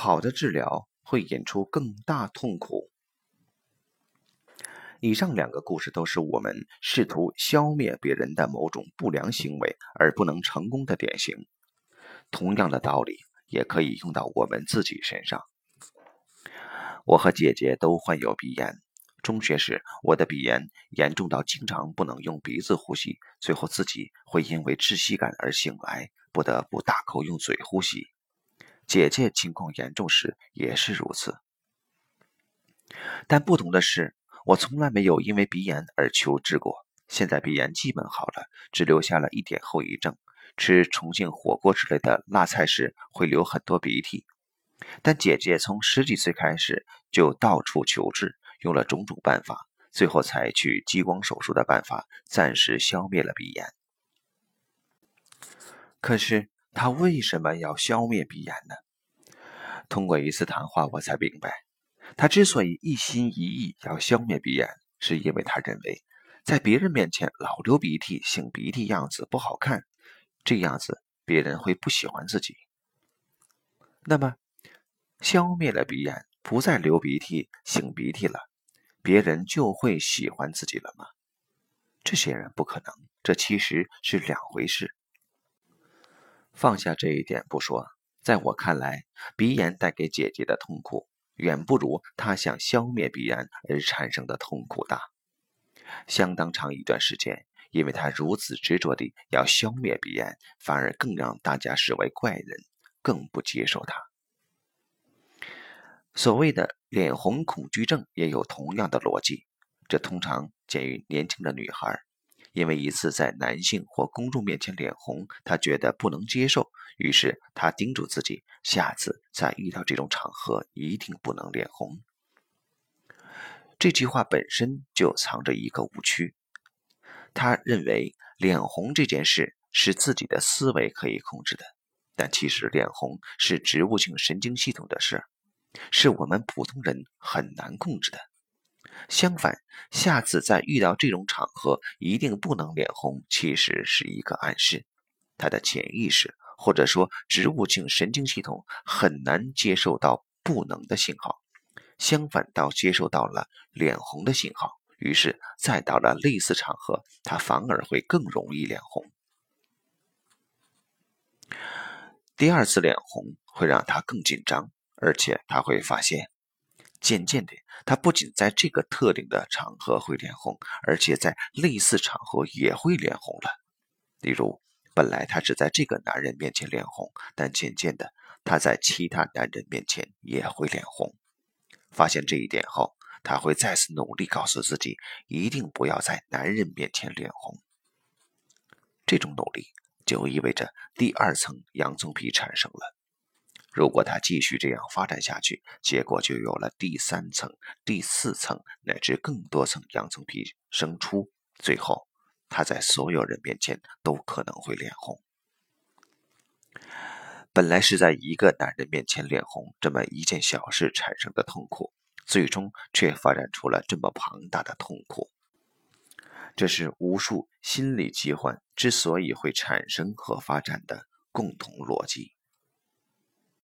好的治疗会引出更大痛苦。以上两个故事都是我们试图消灭别人的某种不良行为而不能成功的典型。同样的道理也可以用到我们自己身上。我和姐姐都患有鼻炎。中学时，我的鼻炎严重到经常不能用鼻子呼吸，最后自己会因为窒息感而醒来，不得不大口用嘴呼吸。姐姐情况严重时也是如此。但不同的是，我从来没有因为鼻炎而求治过。现在鼻炎基本好了，只留下了一点后遗症。吃重庆火锅之类的辣菜时会流很多鼻涕。但姐姐从十几岁开始就到处求治，用了种种办法，最后采取激光手术的办法，暂时消灭了鼻炎。可是他为什么要消灭鼻炎呢？通过一次谈话，我才明白，他之所以一心一意要消灭鼻炎，是因为他认为，在别人面前老流鼻涕、擤鼻涕样子不好看，这样子别人会不喜欢自己。那么。消灭了鼻炎，不再流鼻涕、擤鼻涕了，别人就会喜欢自己了吗？这显然不可能。这其实是两回事。放下这一点不说，在我看来，鼻炎带给姐姐的痛苦，远不如她想消灭鼻炎而产生的痛苦大。相当长一段时间，因为她如此执着地要消灭鼻炎，反而更让大家视为怪人，更不接受她。所谓的脸红恐惧症也有同样的逻辑，这通常见于年轻的女孩，因为一次在男性或公众面前脸红，她觉得不能接受，于是她叮嘱自己，下次再遇到这种场合一定不能脸红。这句话本身就藏着一个误区，他认为脸红这件事是自己的思维可以控制的，但其实脸红是植物性神经系统的事。是我们普通人很难控制的。相反，下次再遇到这种场合，一定不能脸红，其实是一个暗示。他的潜意识或者说植物性神经系统很难接受到不能的信号，相反倒接受到了脸红的信号。于是，再到了类似场合，他反而会更容易脸红。第二次脸红会让他更紧张。而且他会发现，渐渐的，他不仅在这个特定的场合会脸红，而且在类似场合也会脸红了。例如，本来他只在这个男人面前脸红，但渐渐的，他在其他男人面前也会脸红。发现这一点后，他会再次努力告诉自己，一定不要在男人面前脸红。这种努力就意味着第二层洋葱皮产生了。如果他继续这样发展下去，结果就有了第三层、第四层乃至更多层洋葱皮生出，最后他在所有人面前都可能会脸红。本来是在一个男人面前脸红这么一件小事产生的痛苦，最终却发展出了这么庞大的痛苦。这是无数心理疾患之所以会产生和发展的共同逻辑。